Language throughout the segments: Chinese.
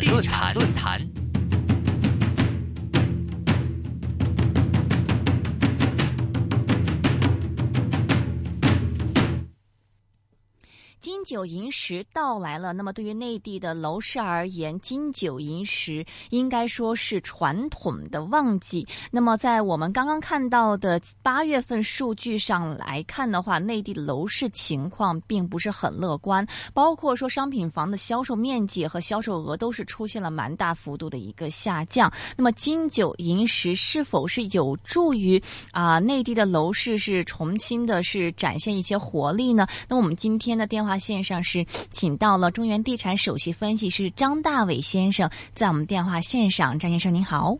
产论坛论坛。金九银十到来了，那么对于内地的楼市而言，金九银十应该说是传统的旺季。那么在我们刚刚看到的八月份数据上来看的话，内地的楼市情况并不是很乐观，包括说商品房的销售面积和销售额都是出现了蛮大幅度的一个下降。那么金九银十是否是有助于啊内地的楼市是重新的是展现一些活力呢？那我们今天的电话。线上是请到了中原地产首席分析师张大伟先生，在我们电话线上，张先生您好。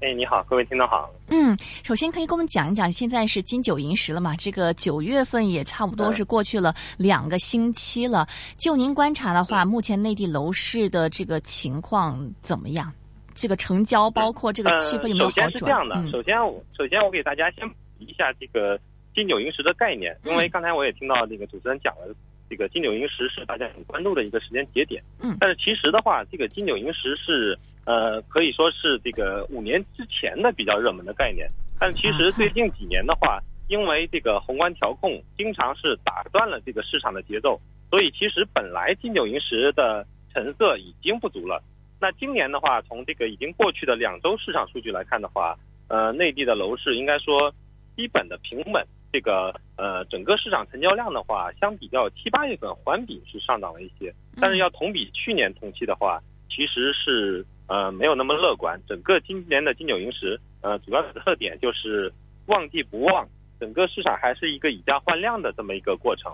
哎，你好，各位听众好。嗯，首先可以跟我们讲一讲，现在是金九银十了嘛？这个九月份也差不多是过去了两个星期了。就您观察的话，目前内地楼市的这个情况怎么样？这个成交包括这个气氛有没有好转？首先是这样的，首先首先我给大家先补一下这个。金九银十的概念，因为刚才我也听到那个主持人讲了，这个金九银十是大家很关注的一个时间节点。嗯，但是其实的话，这个金九银十是呃可以说是这个五年之前的比较热门的概念。但其实最近几年的话，因为这个宏观调控经常是打断了这个市场的节奏，所以其实本来金九银十的成色已经不足了。那今年的话，从这个已经过去的两周市场数据来看的话，呃，内地的楼市应该说基本的平稳。这个呃，整个市场成交量的话，相比较七八月份环比是上涨了一些，但是要同比去年同期的话，其实是呃没有那么乐观。整个今年的金九银十，呃，主要的特点就是旺季不旺，整个市场还是一个以价换量的这么一个过程。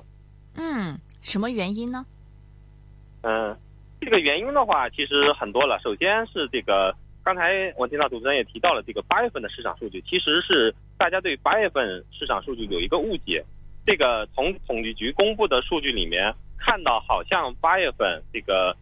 嗯，什么原因呢？嗯，这个原因的话，其实很多了。首先是这个。刚才我听到主持人也提到了这个八月份的市场数据，其实是大家对八月份市场数据有一个误解。这个从统计局公布的数据里面看到，好像八月份这个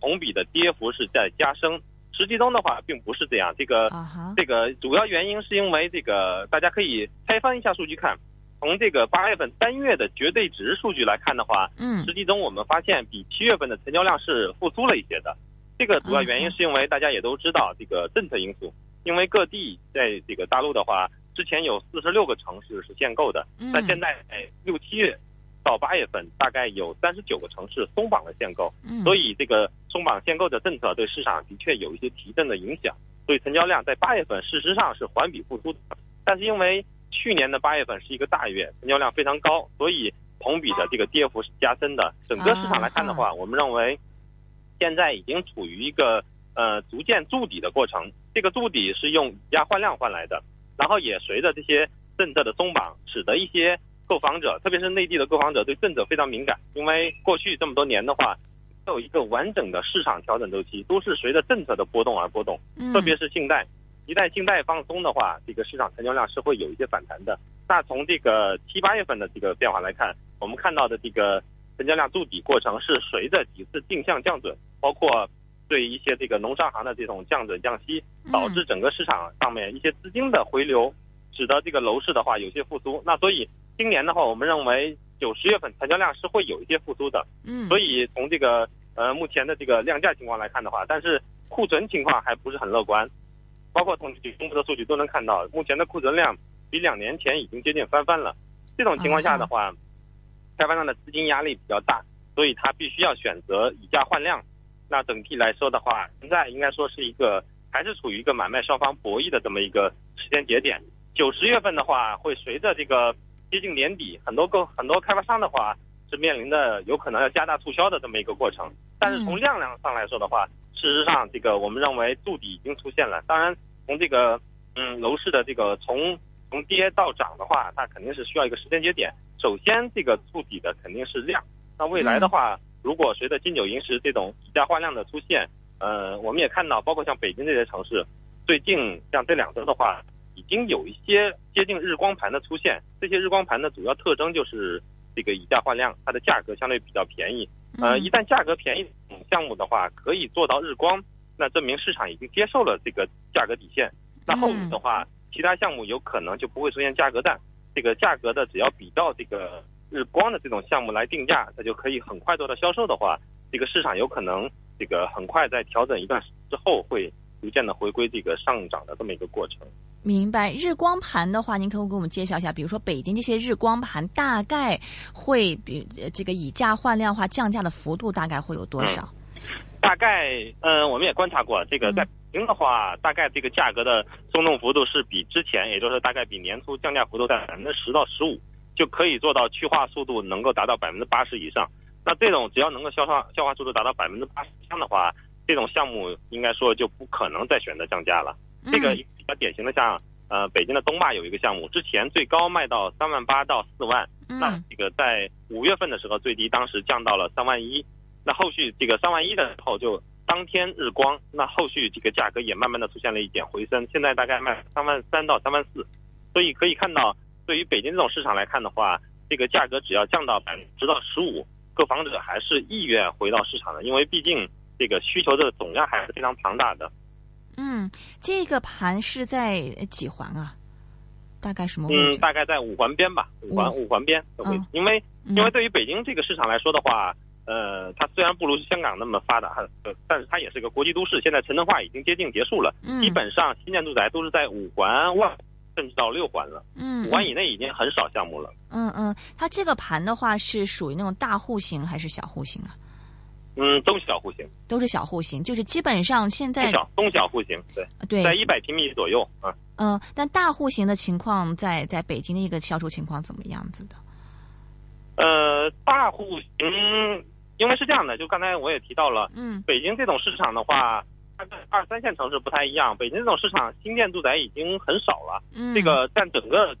同比的跌幅是在加深，实际中的话并不是这样。这个这个主要原因是因为这个大家可以拆翻一下数据看，从这个八月份单月的绝对值数据来看的话，嗯，实际中我们发现比七月份的成交量是复苏了一些的。这个主要原因是因为大家也都知道这个政策因素，因为各地在这个大陆的话，之前有四十六个城市是限购的，那现在六七月到八月份大概有三十九个城市松绑了限购，所以这个松绑限购的政策对市场的确有一些提振的影响，所以成交量在八月份事实上是环比复苏的，但是因为去年的八月份是一个大月，成交量非常高，所以同比的这个跌幅是加深的。整个市场来看的话，我们认为。现在已经处于一个呃逐渐筑底的过程，这个筑底是用以价换量换来的，然后也随着这些政策的松绑，使得一些购房者，特别是内地的购房者对政策非常敏感，因为过去这么多年的话，没有一个完整的市场调整周期，都是随着政策的波动而波动，特别是信贷，一旦信贷放松的话，这个市场成交量是会有一些反弹的。那从这个七八月份的这个变化来看，我们看到的这个。成交量筑底过程是随着几次定向降准，包括对一些这个农商行的这种降准降息，导致整个市场上面一些资金的回流，使得这个楼市的话有些复苏。那所以今年的话，我们认为九十月份成交量是会有一些复苏的。嗯，所以从这个呃目前的这个量价情况来看的话，但是库存情况还不是很乐观，包括统计局公布的数据都能看到，目前的库存量比两年前已经接近翻番了。这种情况下的话。开发商的资金压力比较大，所以他必须要选择以价换量。那整体来说的话，现在应该说是一个还是处于一个买卖双方博弈的这么一个时间节点。九十月份的话，会随着这个接近年底，很多个很多开发商的话是面临的有可能要加大促销的这么一个过程。但是从量量上来说的话，事实上这个我们认为筑底已经出现了。当然，从这个嗯楼市的这个从从跌到涨的话，它肯定是需要一个时间节点。首先，这个筑底的肯定是量。那未来的话，如果随着金九银十这种以价换量的出现，呃，我们也看到，包括像北京这些城市，最近像这两周的话，已经有一些接近日光盘的出现。这些日光盘的主要特征就是这个以价换量，它的价格相对比较便宜。呃，一旦价格便宜项目的话，可以做到日光，那证明市场已经接受了这个价格底线。那后面的话，其他项目有可能就不会出现价格战。这个价格的，只要比到这个日光的这种项目来定价，它就可以很快做到销售的话，这个市场有可能这个很快在调整一段之后，会逐渐的回归这个上涨的这么一个过程。明白。日光盘的话，您可不可以给我们介绍一下？比如说北京这些日光盘，大概会比这个以价换量话降价的幅度大概会有多少？大概，嗯，我们也观察过，这个在北京的话，大概这个价格的松动幅度是比之前，也就是大概比年初降价幅度在百分之十到十五，就可以做到去化速度能够达到百分之八十以上。那这种只要能够消化消化速度达到百分之八十以上的话，这种项目应该说就不可能再选择降价了。这个比较典型的像，呃，北京的东坝有一个项目，之前最高卖到三万八到四万，那这个在五月份的时候最低当时降到了三万一。那后续这个三万一的时候就当天日光，那后续这个价格也慢慢的出现了一点回升，现在大概卖三万三到三万四，所以可以看到，对于北京这种市场来看的话，这个价格只要降到百分之到十五，购房者还是意愿回到市场的，因为毕竟这个需求的总量还是非常庞大的。嗯，这个盘是在几环啊？大概什么位置？嗯，大概在五环边吧，五环五环边的位置，因为因为对于北京这个市场来说的话。呃，它虽然不如香港那么发达，呃，但是它也是个国际都市。现在城镇化已经接近结束了，基本上新建住宅都是在五环外，甚至到六环了。嗯，五环以内已经很少项目了。嗯嗯，它这个盘的话是属于那种大户型还是小户型啊？嗯，都是小户型。都是小户型，就是基本上现在小中小户型，对对，在一百平米左右啊。嗯，但大户型的情况，在在北京的一个销售情况怎么样子的？呃，大户型。因为是这样的，就刚才我也提到了，嗯，北京这种市场的话，它跟二三线城市不太一样。北京这种市场新建住宅已经很少了，嗯，这个占整个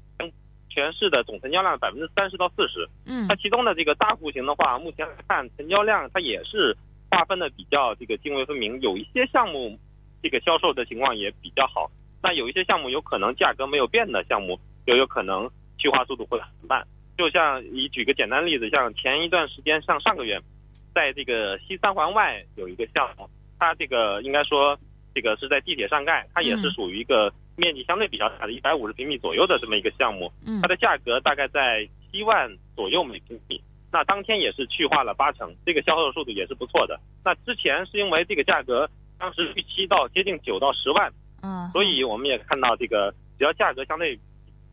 全市的总成交量百分之三十到四十，嗯，它其中的这个大户型的话，目前来看成交量它也是划分的比较这个泾渭分明，有一些项目这个销售的情况也比较好，那有一些项目有可能价格没有变的项目，就有可能去化速度会很慢。就像你举个简单例子，像前一段时间，像上个月。在这个西三环外有一个项目，它这个应该说这个是在地铁上盖，它也是属于一个面积相对比较大的，一百五十平米左右的这么一个项目。嗯，它的价格大概在七万左右每平米。那当天也是去化了八成，这个销售速度也是不错的。那之前是因为这个价格当时预期到接近九到十万，嗯，所以我们也看到这个只要价格相对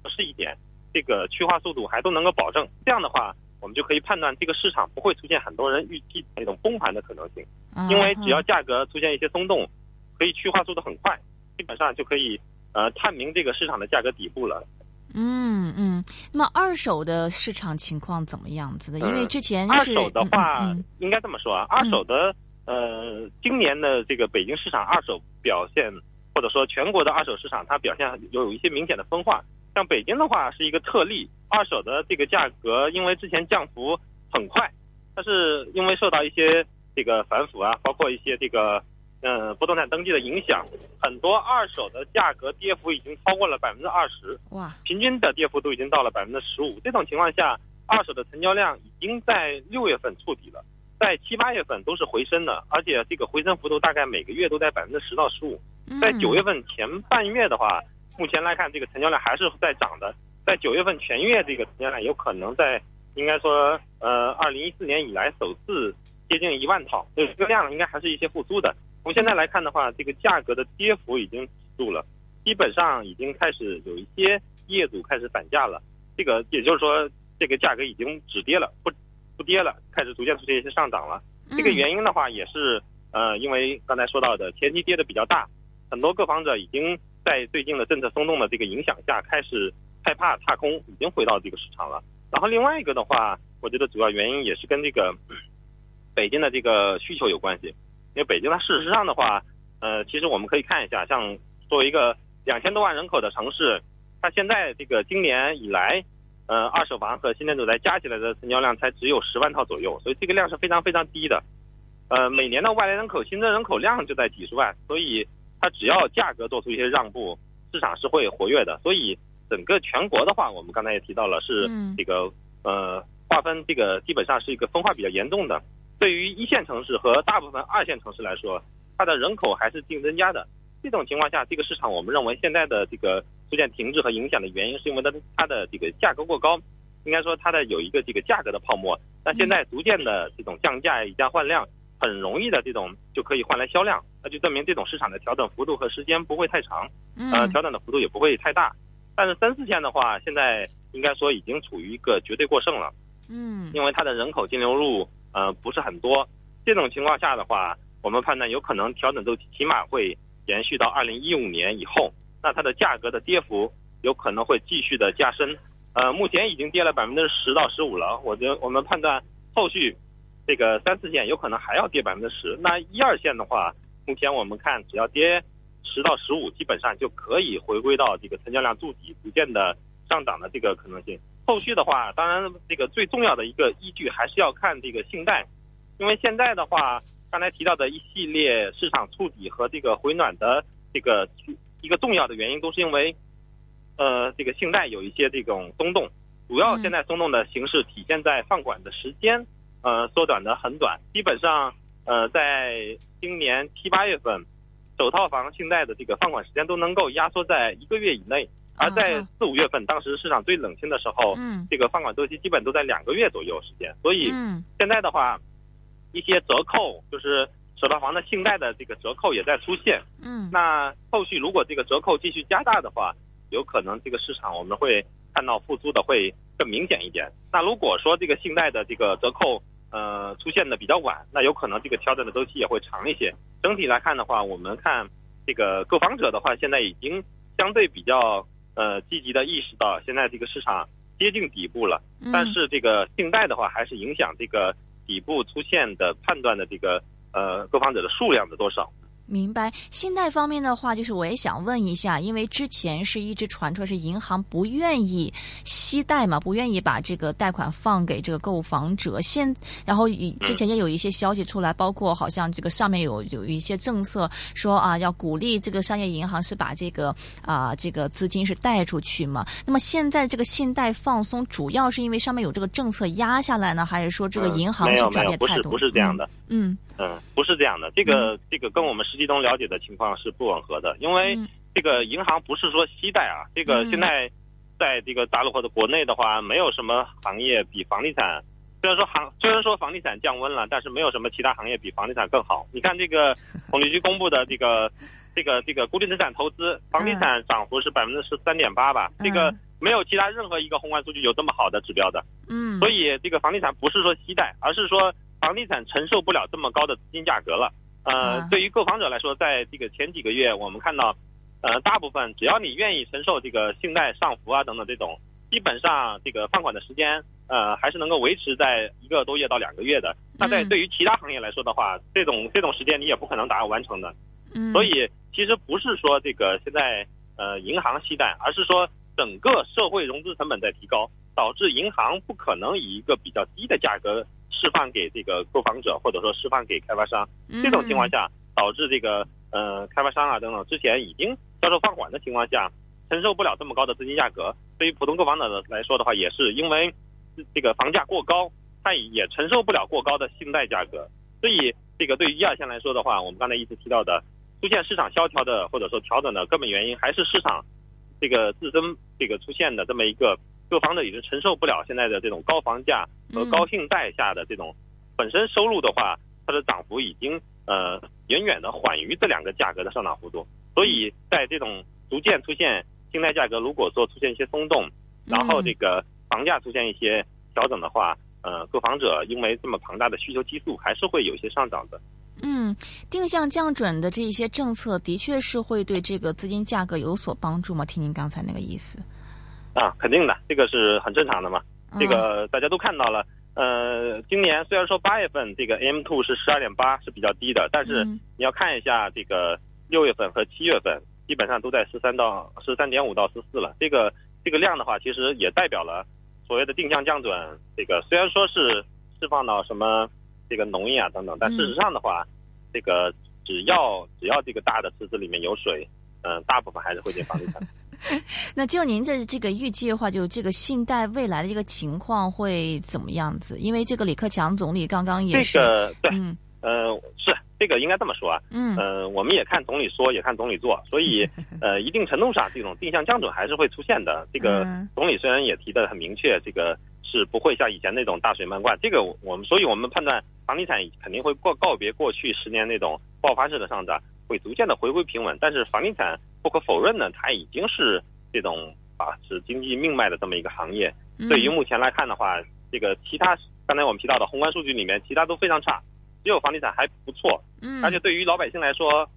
合适一点，这个去化速度还都能够保证。这样的话。我们就可以判断这个市场不会出现很多人预计那种崩盘的可能性，因为只要价格出现一些松动，可以去化速度很快，基本上就可以呃探明这个市场的价格底部了。嗯嗯，那么二手的市场情况怎么样子的？因为之前二手的话，应该这么说啊，二手的呃，今年的这个北京市场二手表现，或者说全国的二手市场，它表现有有一些明显的分化。像北京的话是一个特例，二手的这个价格因为之前降幅很快，但是因为受到一些这个反腐啊，包括一些这个嗯不动产登记的影响，很多二手的价格跌幅已经超过了百分之二十，哇，平均的跌幅都已经到了百分之十五。这种情况下，二手的成交量已经在六月份触底了，在七八月份都是回升的，而且这个回升幅度大概每个月都在百分之十到十五，在九月份前半月的话。目前来看，这个成交量还是在涨的。在九月份全月，这个成交量有可能在，应该说，呃，二零一四年以来首次接近一万套，所以这个量应该还是一些复苏的。从现在来看的话，这个价格的跌幅已经止住了，基本上已经开始有一些业主开始反价了。这个也就是说，这个价格已经止跌了，不不跌了，开始逐渐出现一些上涨了。这个原因的话，也是呃，因为刚才说到的前期跌的比较大，很多购房者已经。在最近的政策松动的这个影响下，开始害怕踏空，已经回到这个市场了。然后另外一个的话，我觉得主要原因也是跟这个北京的这个需求有关系。因为北京它事实上的话，呃，其实我们可以看一下，像作为一个两千多万人口的城市，它现在这个今年以来，呃，二手房和新建住宅加起来的成交量才只有十万套左右，所以这个量是非常非常低的。呃，每年的外来人口新增人口量就在几十万，所以。它只要价格做出一些让步，市场是会活跃的。所以整个全国的话，我们刚才也提到了，是这个呃划分这个基本上是一个分化比较严重的。对于一线城市和大部分二线城市来说，它的人口还是净增加的。这种情况下，这个市场我们认为现在的这个出现停滞和影响的原因，是因为它它的这个价格过高，应该说它的有一个这个价格的泡沫。那现在逐渐的这种降价以价换量。很容易的这种就可以换来销量，那就证明这种市场的调整幅度和时间不会太长，呃，调整的幅度也不会太大。但是三四线的话，现在应该说已经处于一个绝对过剩了，嗯，因为它的人口净流入呃不是很多，这种情况下的话，我们判断有可能调整周期起码会延续到二零一五年以后，那它的价格的跌幅有可能会继续的加深，呃，目前已经跌了百分之十到十五了，我觉得我们判断后续。这个三四线有可能还要跌百分之十，那一二线的话，目前我们看只要跌十到十五，基本上就可以回归到这个成交量筑底、逐渐的上涨的这个可能性。后续的话，当然这个最重要的一个依据还是要看这个信贷，因为现在的话，刚才提到的一系列市场触底和这个回暖的这个一个重要的原因，都是因为呃这个信贷有一些这种松动，主要现在松动的形式体现在放管的时间。呃，缩短的很短，基本上，呃，在今年七八月份，首套房信贷的这个放款时间都能够压缩在一个月以内，而在四五月份，当时市场最冷清的时候，嗯，这个放款周期基本都在两个月左右时间，所以，现在的话，一些折扣就是首套房的信贷的这个折扣也在出现，嗯，那后续如果这个折扣继续加大的话，有可能这个市场我们会看到复苏的会更明显一点。那如果说这个信贷的这个折扣，呃，出现的比较晚，那有可能这个调整的周期也会长一些。整体来看的话，我们看这个购房者的话，现在已经相对比较呃积极的意识到现在这个市场接近底部了。但是这个信贷的话，还是影响这个底部出现的判断的这个呃购房者的数量的多少。明白，信贷方面的话，就是我也想问一下，因为之前是一直传出来是银行不愿意息贷嘛，不愿意把这个贷款放给这个购房者。现然后之前也有一些消息出来，包括好像这个上面有有一些政策说啊，要鼓励这个商业银行是把这个啊这个资金是贷出去嘛。那么现在这个信贷放松，主要是因为上面有这个政策压下来呢，还是说这个银行是转变态度？不是不是这样的。嗯，不是这样的，这个这个跟我们实际中了解的情况是不吻合的，因为这个银行不是说息贷啊，这个现在在这个大陆或者国内的话，没有什么行业比房地产，虽然说行虽然说房地产降温了，但是没有什么其他行业比房地产更好。你看这个 统计局公布的这个这个这个固定资产投资，房地产涨幅是百分之十三点八吧，这个没有其他任何一个宏观数据有这么好的指标的。嗯，所以这个房地产不是说息贷，而是说。房地产承受不了这么高的资金价格了，呃，对于购房者来说，在这个前几个月，我们看到，呃，大部分只要你愿意承受这个信贷上浮啊等等这种，基本上这个放款的时间，呃，还是能够维持在一个多月到两个月的。那在对于其他行业来说的话，这种这种时间你也不可能达到完成的。嗯，所以其实不是说这个现在呃银行息贷，而是说整个社会融资成本在提高，导致银行不可能以一个比较低的价格。释放给这个购房者，或者说释放给开发商，这种情况下导致这个呃开发商啊等等之前已经销售放缓的情况下，承受不了这么高的资金价格。对于普通购房者来说的话，也是因为这个房价过高，他也承受不了过高的信贷价格。所以这个对于一二线来说的话，我们刚才一直提到的出现市场萧条的或者说调整的根本原因，还是市场这个自身这个出现的这么一个。购房者已经承受不了现在的这种高房价和高信贷下的这种本身收入的话，它的涨幅已经呃远远的缓于这两个价格的上涨幅度。所以在这种逐渐出现信贷价格如果说出现一些松动，然后这个房价出现一些调整的话，呃，购房者因为这么庞大的需求基数，还是会有一些上涨的。嗯，定向降准的这一些政策，的确是会对这个资金价格有所帮助吗？听您刚才那个意思。啊，肯定的，这个是很正常的嘛。这个大家都看到了。呃，今年虽然说八月份这个 M two 是十二点八是比较低的，但是你要看一下这个六月份和七月份，基本上都在十三到十三点五到十四了。这个这个量的话，其实也代表了所谓的定向降准。这个虽然说是释放到什么这个农业啊等等，但事实上的话，这个只要只要这个大的池子里面有水，嗯，大部分还是会进房地产。那就您的这个预计的话，就这个信贷未来的一个情况会怎么样子？因为这个李克强总理刚刚也是，这个对，呃，是这个应该这么说啊，嗯，呃，我们也看总理说，也看总理做，所以 呃，一定程度上这种定向降准还是会出现的。这个总理虽然也提的很明确，这个是不会像以前那种大水漫灌。这个我们，所以我们判断房地产肯定会告告别过去十年那种爆发式的上涨，会逐渐的回归平稳。但是房地产不可否认呢，它已经是这种把持经济命脉的这么一个行业。对于目前来看的话，这个其他刚才我们提到的宏观数据里面，其他都非常差，只有房地产还不错。嗯，而且对于老百姓来说，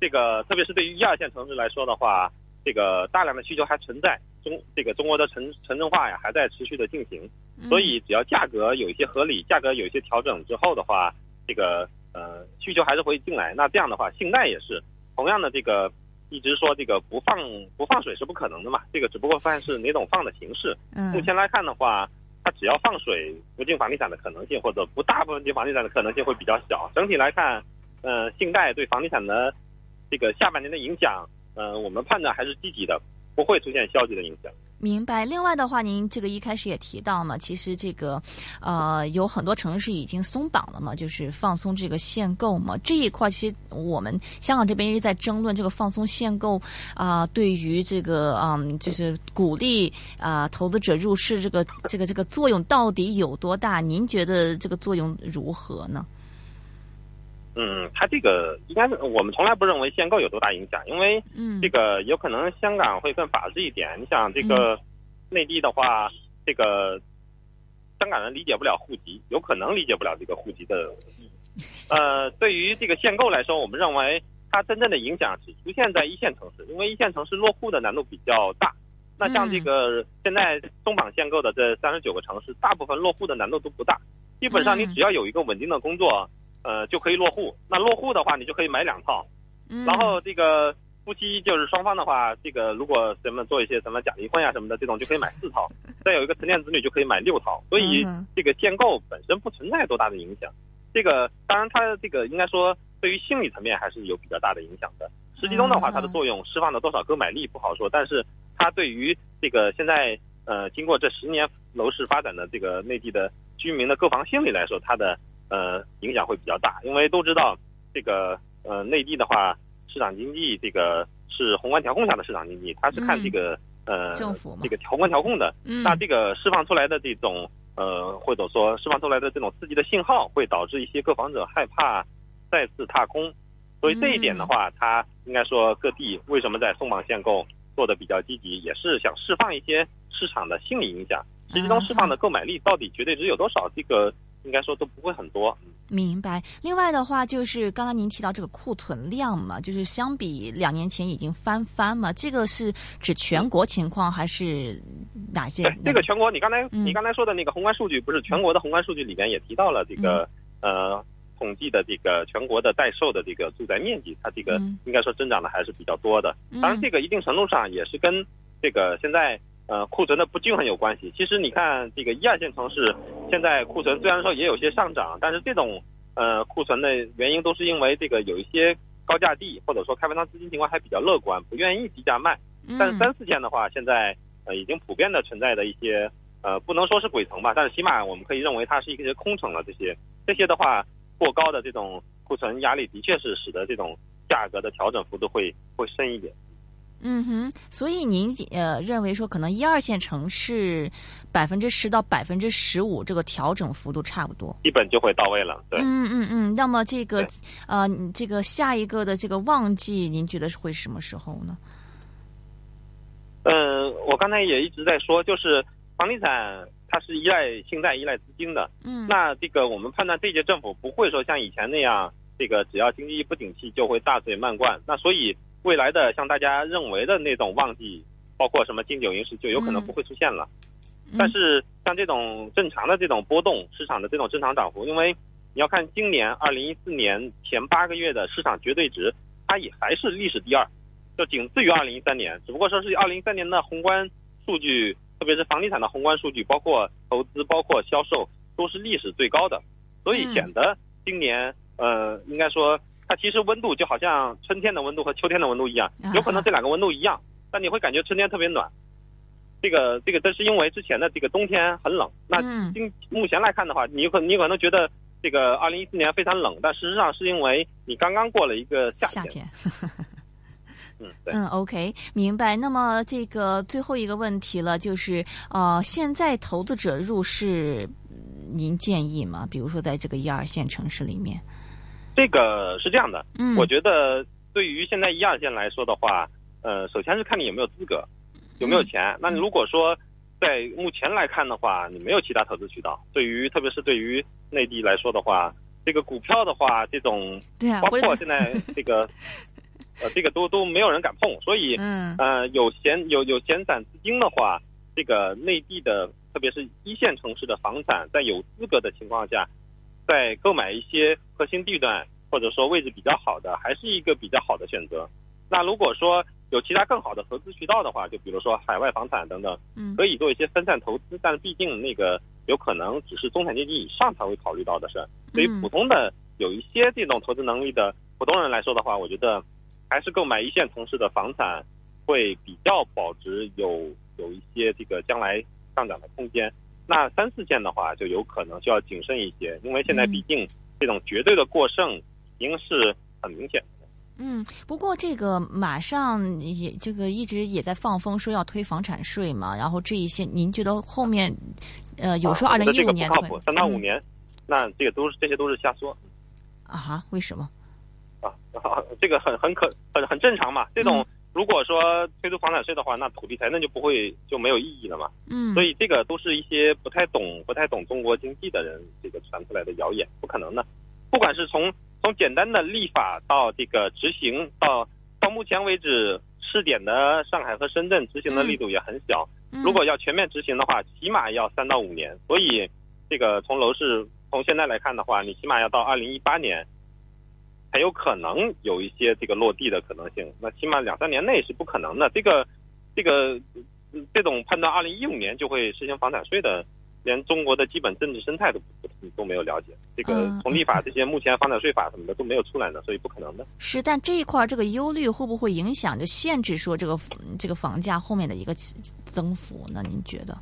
这个特别是对于一二线城市来说的话，这个大量的需求还存在。中这个中国的城城镇化呀还在持续的进行，所以只要价格有一些合理，价格有一些调整之后的话，这个呃需求还是会进来。那这样的话，信贷也是同样的这个一直说这个不放不放水是不可能的嘛，这个只不过看是哪种放的形式。目前来看的话，它只要放水不进房地产的可能性，或者不大部分进房地产的可能性会比较小。整体来看，呃，信贷对房地产的这个下半年的影响，呃，我们判断还是积极的。不会出现消极的影响。明白。另外的话，您这个一开始也提到嘛，其实这个呃有很多城市已经松绑了嘛，就是放松这个限购嘛。这一块其实我们香港这边一直在争论这个放松限购啊，对于这个嗯，就是鼓励啊投资者入市这个这个这个作用到底有多大？您觉得这个作用如何呢？嗯，它这个应该是我们从来不认为限购有多大影响，因为这个有可能香港会更法治一点。你想这个内地的话，这个香港人理解不了户籍，有可能理解不了这个户籍的。呃，对于这个限购来说，我们认为它真正的影响只出现在一线城市，因为一线城市落户的难度比较大。那像这个现在松绑限购的这三十九个城市，大部分落户的难度都不大，基本上你只要有一个稳定的工作。呃，就可以落户。那落户的话，你就可以买两套。然后这个夫妻就是双方的话，这个如果什么做一些什么假离婚呀什么的，这种就可以买四套。再有一个成年子女就可以买六套。所以这个限购本身不存在多大的影响。这个当然，它这个应该说对于心理层面还是有比较大的影响的。实际中的话，它的作用释放了多少购买力不好说，但是它对于这个现在呃经过这十年楼市发展的这个内地的居民的购房心理来说，它的。呃，影响会比较大，因为都知道这个呃，内地的话，市场经济这个是宏观调控下的市场经济，它是看这个呃政府这个宏观调控的。嗯那这个释放出来的这种呃，或者说释放出来的这种刺激的信号，会导致一些购房者害怕再次踏空。所以这一点的话，它应该说各地为什么在松绑限购做的比较积极，也是想释放一些市场的心理影响。实际中释放的购买力到底绝对值有多少？这个。应该说都不会很多。明白。另外的话，就是刚才您提到这个库存量嘛，就是相比两年前已经翻番嘛。这个是指全国情况还是哪些？这个全国，你刚才你刚才说的那个宏观数据，不是全国的宏观数据里面也提到了这个呃统计的这个全国的待售的这个住宅面积，它这个应该说增长的还是比较多的。当然，这个一定程度上也是跟这个现在。呃，库存的不均衡有关系。其实你看，这个一二线城市现在库存虽然说也有些上涨，但是这种呃库存的原因都是因为这个有一些高价地，或者说开发商资金情况还比较乐观，不愿意低价卖。但是三四线的话，现在呃已经普遍的存在的一些呃不能说是鬼城吧，但是起码我们可以认为它是一些空城了。这些这些的话，过高的这种库存压力的确是使得这种价格的调整幅度会会深一点。嗯哼，所以您呃认为说可能一二线城市百分之十到百分之十五这个调整幅度差不多，基本就会到位了。对，嗯嗯嗯。那么这个呃这个下一个的这个旺季，您觉得是会什么时候呢？嗯，我刚才也一直在说，就是房地产它是依赖信贷、依赖资金的。嗯。那这个我们判断这届政府不会说像以前那样，这个只要经济不景气就会大水漫灌。那所以。未来的像大家认为的那种旺季，包括什么金九银十，就有可能不会出现了。但是像这种正常的这种波动，市场的这种正常涨幅，因为你要看今年二零一四年前八个月的市场绝对值，它也还是历史第二，就仅次于二零一三年。只不过说是二零一三年的宏观数据，特别是房地产的宏观数据，包括投资、包括销售，都是历史最高的，所以显得今年呃，应该说。它其实温度就好像春天的温度和秋天的温度一样，有可能这两个温度一样，但你会感觉春天特别暖。这个这个，这是因为之前的这个冬天很冷。那今目前来看的话，你可你可能觉得这个二零一四年非常冷，但事实上是因为你刚刚过了一个夏天。嗯，对，嗯，OK，明白。那么这个最后一个问题了，就是呃，现在投资者入市，您建议吗？比如说在这个一二线城市里面，这个是这样的，嗯，我觉得对于现在一二线来说的话，呃，首先是看你有没有资格，有没有钱。那如果说在目前来看的话，你没有其他投资渠道，对于特别是对于内地来说的话，这个股票的话，这种对啊，包括现在这个。呃，这个都都没有人敢碰，所以，嗯，呃，有闲有有闲散资金的话，这个内地的，特别是一线城市的房产，在有资格的情况下，在购买一些核心地段或者说位置比较好的，还是一个比较好的选择。那如果说有其他更好的投资渠道的话，就比如说海外房产等等，嗯，可以做一些分散投资，但是毕竟那个有可能只是中产阶级以上才会考虑到的事儿。对于普通的有一些这种投资能力的普通人来说的话，我觉得。还是购买一线城市的房产会比较保值，有有一些这个将来上涨的空间。那三四线的话，就有可能就要谨慎一些，因为现在毕竟这种绝对的过剩已经是很明显的。嗯，不过这个马上也这个一直也在放风说要推房产税嘛，然后这一些您觉得后面呃有说二零一五年不靠谱，三到五年，那这个都是这些都是瞎说。啊哈？为什么？啊，这个很很可很很正常嘛。这种如果说推出房产税的话，那土地财政就不会就没有意义了嘛。嗯，所以这个都是一些不太懂不太懂中国经济的人这个传出来的谣言，不可能的。不管是从从简单的立法到这个执行，到到目前为止试点的上海和深圳执行的力度也很小。如果要全面执行的话，起码要三到五年。所以这个从楼市从现在来看的话，你起码要到二零一八年。才有可能有一些这个落地的可能性，那起码两三年内是不可能的。这个，这个，这种判断，二零一五年就会实行房产税的，连中国的基本政治生态都都没有了解。这个从立法这些，目前房产税法什么的都没有出来呢，所以不可能的。是，但这一块这个忧虑会不会影响，就限制说这个这个房价后面的一个增幅呢？您觉得？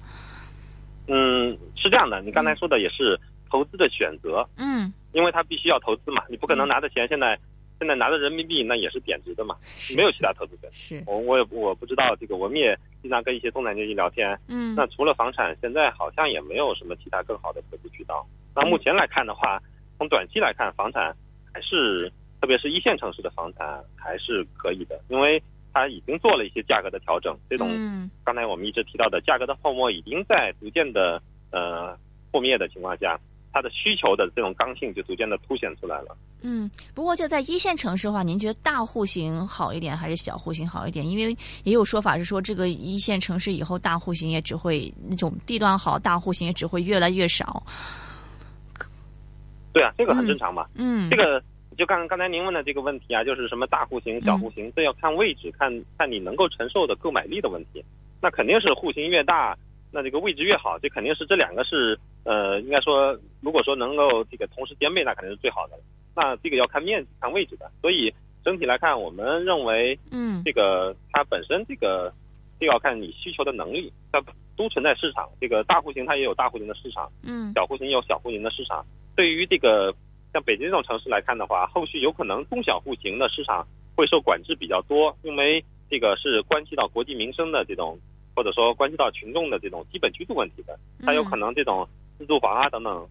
嗯，是这样的，你刚才说的也是投资的选择。嗯。因为他必须要投资嘛，你不可能拿的钱现在现在拿的人民币那也是贬值的嘛，没有其他投资选择。是，我我也我不知道这个，我们也经常跟一些中产阶级聊天。嗯，那除了房产，现在好像也没有什么其他更好的投资渠道。那目前来看的话，从短期来看，房产还是特别是一线城市的房产还是可以的，因为它已经做了一些价格的调整。这种刚才我们一直提到的价格的泡沫已经在逐渐的呃破灭的情况下。它的需求的这种刚性就逐渐的凸显出来了。嗯，不过就在一线城市的话，您觉得大户型好一点还是小户型好一点？因为也有说法是说，这个一线城市以后大户型也只会那种地段好，大户型也只会越来越少。对啊，这个很正常嘛。嗯，这个就刚刚才您问的这个问题啊，就是什么大户型、小户型，这要看位置，看看你能够承受的购买力的问题。那肯定是户型越大。那这个位置越好，这肯定是这两个是呃，应该说，如果说能够这个同时兼备，那肯定是最好的。那这个要看面积、看位置的。所以整体来看，我们认为，嗯，这个它本身这个就要看你需求的能力，它都存在市场。这个大户型它也有大户型的市场，嗯，小户型也有小户型的市场。对于这个像北京这种城市来看的话，后续有可能中小户型的市场会受管制比较多，因为这个是关系到国计民生的这种。或者说关系到群众的这种基本居住问题的，它有可能这种自住房啊等等，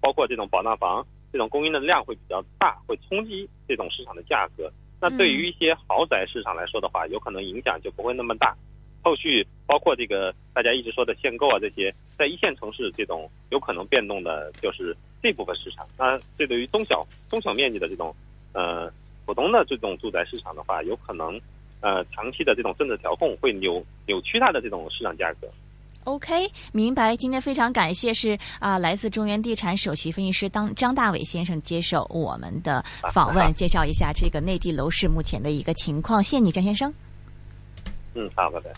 包括这种保障房这种供应的量会比较大，会冲击这种市场的价格。那对于一些豪宅市场来说的话，有可能影响就不会那么大。后续包括这个大家一直说的限购啊这些，在一线城市这种有可能变动的，就是这部分市场。那这对于中小中小面积的这种呃普通的这种住宅市场的话，有可能。呃，长期的这种政策调控会扭扭曲它的这种市场价格。OK，明白。今天非常感谢是啊，来自中原地产首席分析师当张大伟先生接受我们的访问，介绍一下这个内地楼市目前的一个情况。谢谢你，张先生。嗯，好，拜拜。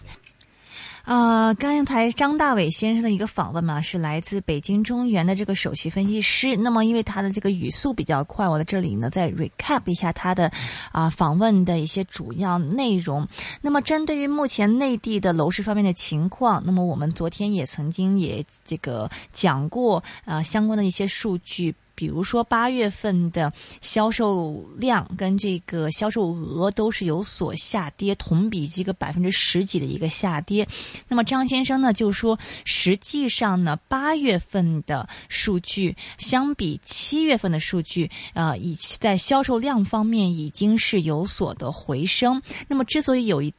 啊，刚才张大伟先生的一个访问嘛，是来自北京中原的这个首席分析师。那么，因为他的这个语速比较快，我在这里呢再 recap 一下他的啊访问的一些主要内容。那么，针对于目前内地的楼市方面的情况，那么我们昨天也曾经也这个讲过啊相关的一些数据。比如说八月份的销售量跟这个销售额都是有所下跌，同比这个百分之十几的一个下跌。那么张先生呢就说，实际上呢八月份的数据相比七月份的数据，呃，以在销售量方面已经是有所的回升。那么之所以有一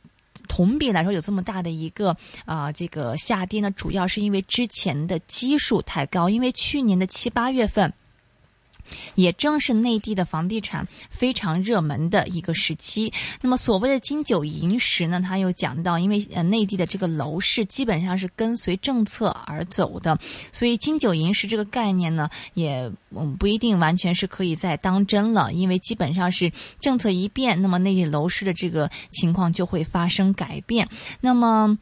同比来说有这么大的一个啊、这个下跌呢，主要是因为之前的基数太高，因为去年的七八月份。也正是内地的房地产非常热门的一个时期。那么所谓的金九银十呢，他又讲到，因为呃内地的这个楼市基本上是跟随政策而走的，所以金九银十这个概念呢，也嗯不一定完全是可以再当真了，因为基本上是政策一变，那么内地楼市的这个情况就会发生改变。那么。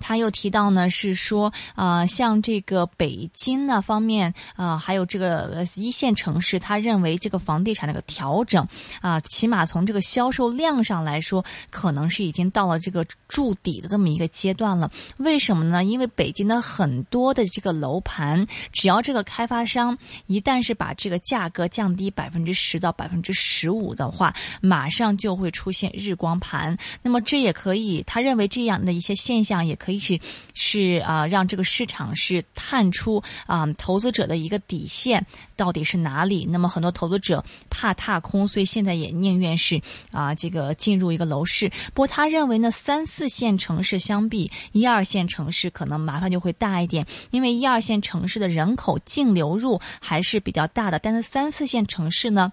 他又提到呢，是说啊、像这个北京那方面啊、还有这个一线城市，他认为这个房地产的个调整啊、起码从这个销售量上来说，可能是已经到了这个筑底的这么一个阶段了。为什么呢？因为北京的很多的这个楼盘，只要这个开发商一旦是把这个价格降低百分之十到百分之十五的话，马上就会出现日光盘。那么这也可以，他认为这样的一些现象也可可以是是啊、让这个市场是探出啊、投资者的一个底线到底是哪里。那么很多投资者怕踏空，所以现在也宁愿是啊、这个进入一个楼市。不过他认为呢，三四线城市相比一二线城市可能麻烦就会大一点，因为一二线城市的人口净流入还是比较大的，但是三四线城市呢。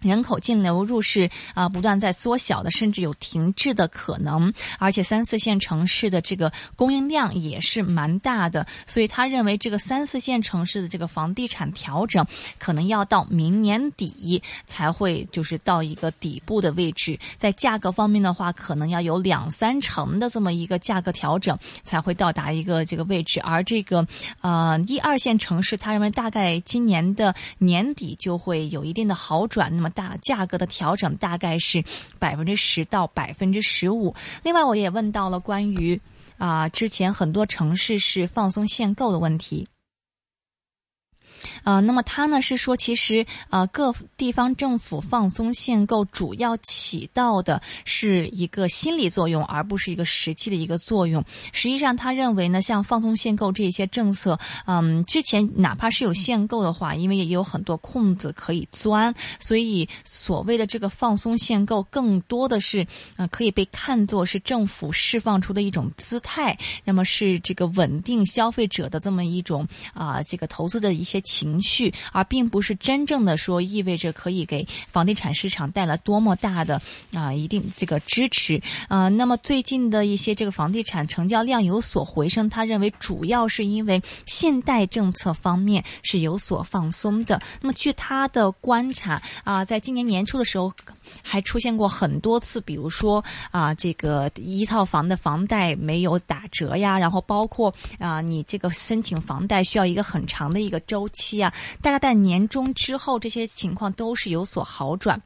人口净流入是啊、不断在缩小的，甚至有停滞的可能，而且三四线城市的这个供应量也是蛮大的，所以他认为这个三四线城市的这个房地产调整可能要到明年底才会就是到一个底部的位置，在价格方面的话，可能要有两三成的这么一个价格调整才会到达一个这个位置，而这个呃一二线城市，他认为大概今年的年底就会有一定的好转，那么大价格的调整大概是百分之十到百分之十五。另外，我也问到了关于啊、之前很多城市是放松限购的问题。呃，那么他呢是说，其实呃各地方政府放松限购，主要起到的是一个心理作用，而不是一个实际的一个作用。实际上，他认为呢，像放松限购这些政策，嗯，之前哪怕是有限购的话，因为也有很多空子可以钻，所以所谓的这个放松限购，更多的是呃可以被看作是政府释放出的一种姿态，那么是这个稳定消费者的这么一种啊、这个投资的一些情绪，而并不是真正的说意味着可以给房地产市场带来多么大的啊、一定这个支持啊、那么最近的一些这个房地产成交量有所回升，他认为主要是因为信贷政策方面是有所放松的。那么据他的观察啊、在今年年初的时候。还出现过很多次，比如说啊、这个一套房的房贷没有打折呀，然后包括啊、你这个申请房贷需要一个很长的一个周期啊，大概在年终之后，这些情况都是有所好转。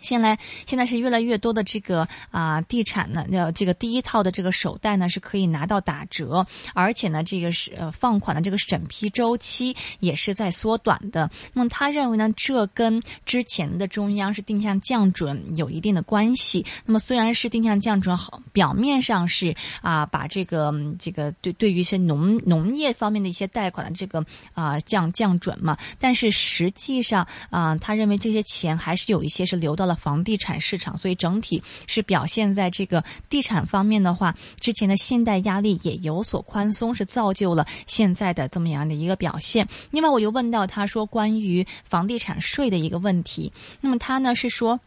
现在现在是越来越多的这个啊、地产呢，呃，这个第一套的这个首贷呢是可以拿到打折，而且呢，这个是呃放款的这个审批周期也是在缩短的。那么他认为呢，这跟之前的中央是定向降准有一定的关系。那么虽然是定向降准好，表面上是啊、把这个这个对对于一些农农业方面的一些贷款的这个啊、降降准嘛，但是实际上啊、他认为这些钱还是有一些是流到了房地产市场，所以整体是表现在这个地产方面的话，之前的信贷压力也有所宽松，是造就了现在的这么样的一个表现。另外，我又问到他说关于房地产税的一个问题，那么他呢是说。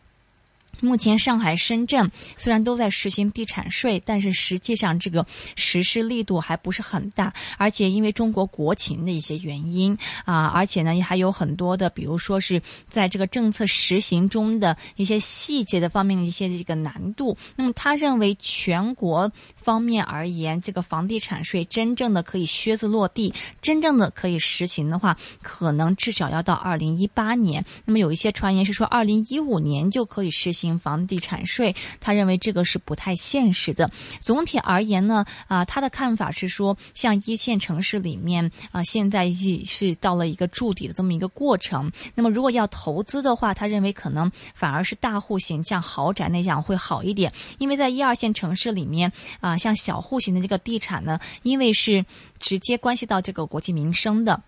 目前上海、深圳虽然都在实行地产税，但是实际上这个实施力度还不是很大，而且因为中国国情的一些原因啊，而且呢还有很多的，比如说是在这个政策实行中的一些细节的方面的一些这个难度。那么他认为全国方面而言，这个房地产税真正的可以靴子落地，真正的可以实行的话，可能至少要到二零一八年。那么有一些传言是说，二零一五年就可以实行房地产税，他认为这个是不太现实的。总体而言呢，啊，他的看法是说，像一线城市里面啊，现在已是到了一个筑底的这么一个过程。那么如果要投资的话，他认为可能反而是大户型，像豪宅那样会好一点，因为在一二线城市里面啊，像小户型的这个地产呢，因为是直接关系到这个国计民生的。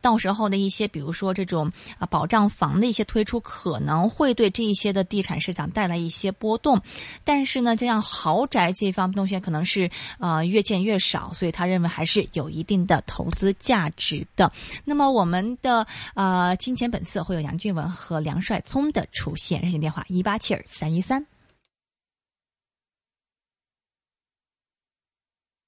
到时候的一些，比如说这种啊保障房的一些推出，可能会对这一些的地产市场带来一些波动。但是呢，这样豪宅这一方面东西可能是呃越建越少，所以他认为还是有一定的投资价值的。那么我们的呃金钱本色会有杨俊文和梁帅聪的出现，热线电话一八七二三一三。